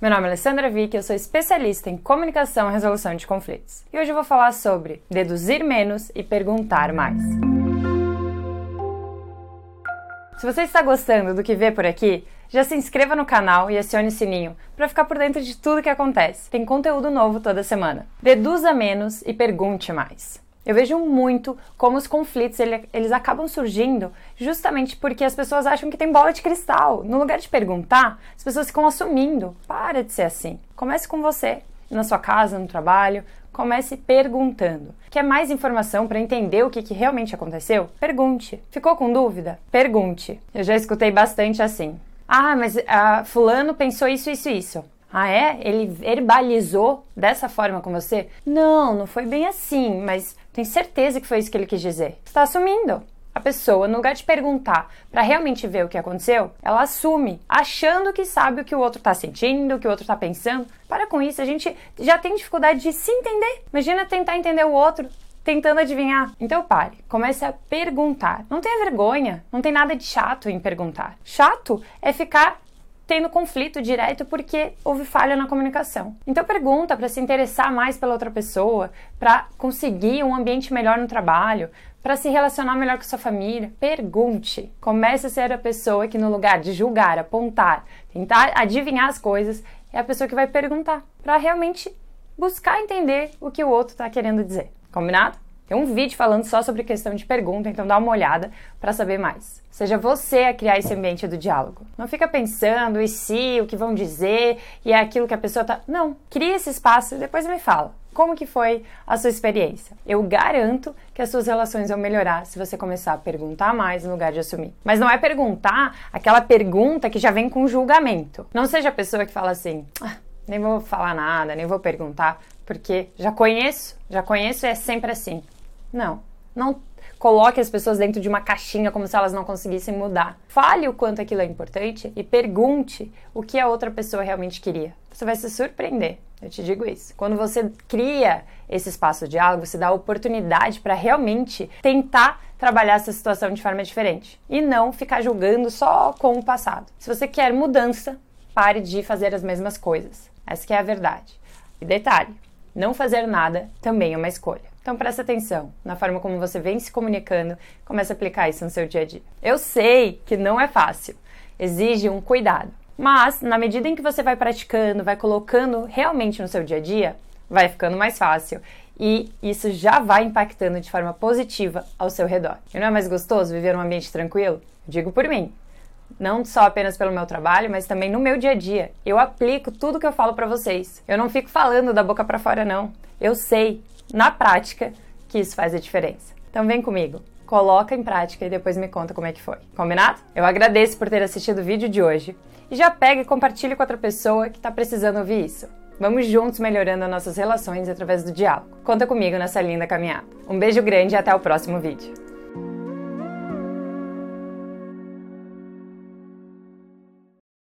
Meu nome é Alessandra Vick, eu sou especialista em comunicação e resolução de conflitos. E hoje eu vou falar sobre deduzir menos e perguntar mais. Se você está gostando do que vê por aqui, já se inscreva no canal e acione o sininho para ficar por dentro de tudo que acontece. Tem conteúdo novo toda semana. Deduza menos e pergunte mais. Eu vejo muito como os conflitos ele, eles acabam surgindo justamente porque as pessoas acham que tem bola de cristal. No lugar de perguntar, as pessoas ficam assumindo. Para de ser assim. Comece com você, na sua casa, no trabalho. Comece perguntando. Quer mais informação para entender o que, que realmente aconteceu? Pergunte. Ficou com dúvida? Pergunte. Eu já escutei bastante assim. Ah, mas ah, fulano pensou isso, isso, isso. Ah, é? Ele verbalizou dessa forma com você? Não, não foi bem assim, mas tenho certeza que foi isso que ele quis dizer. Está assumindo. A pessoa, no lugar de perguntar para realmente ver o que aconteceu, ela assume, achando que sabe o que o outro está sentindo, o que o outro está pensando. Para com isso, a gente já tem dificuldade de se entender. Imagina tentar entender o outro tentando adivinhar. Então pare, comece a perguntar. Não tenha vergonha, não tem nada de chato em perguntar. Chato é ficar tendo conflito direto porque houve falha na comunicação. Então pergunta para se interessar mais pela outra pessoa, para conseguir um ambiente melhor no trabalho, para se relacionar melhor com sua família. Pergunte. Comece a ser a pessoa que no lugar de julgar, apontar, tentar adivinhar as coisas, é a pessoa que vai perguntar para realmente buscar entender o que o outro está querendo dizer. Combinado? Tem um vídeo falando só sobre questão de pergunta, então dá uma olhada para saber mais. Seja você a criar esse ambiente do diálogo. Não fica pensando e se, o que vão dizer e é aquilo que a pessoa tá. Não, cria esse espaço e depois me fala. Como que foi a sua experiência? Eu garanto que as suas relações vão melhorar se você começar a perguntar mais no lugar de assumir. Mas não é perguntar aquela pergunta que já vem com julgamento. Não seja a pessoa que fala assim: ah, nem vou falar nada, nem vou perguntar, porque já conheço, já conheço e é sempre assim. Não. Não coloque as pessoas dentro de uma caixinha como se elas não conseguissem mudar. Fale o quanto aquilo é importante e pergunte o que a outra pessoa realmente queria. Você vai se surpreender. Eu te digo isso. Quando você cria esse espaço de diálogo, você dá a oportunidade para realmente tentar trabalhar essa situação de forma diferente e não ficar julgando só com o passado. Se você quer mudança, pare de fazer as mesmas coisas. Essa é a verdade. E detalhe, não fazer nada também é uma escolha. Então presta atenção na forma como você vem se comunicando, comece a aplicar isso no seu dia a dia. Eu sei que não é fácil, exige um cuidado, mas na medida em que você vai praticando, vai colocando realmente no seu dia a dia, vai ficando mais fácil e isso já vai impactando de forma positiva ao seu redor. E não é mais gostoso viver num ambiente tranquilo? Digo por mim. Não só apenas pelo meu trabalho, mas também no meu dia a dia. Eu aplico tudo que eu falo para vocês. Eu não fico falando da boca para fora não. Eu sei, na prática que isso faz a diferença. Então vem comigo, coloca em prática e depois me conta como é que foi. Combinado? Eu agradeço por ter assistido o vídeo de hoje e já pega e compartilhe com outra pessoa que está precisando ouvir isso. Vamos juntos melhorando nossas relações através do diálogo. Conta comigo nessa linda caminhada. Um beijo grande e até o próximo vídeo.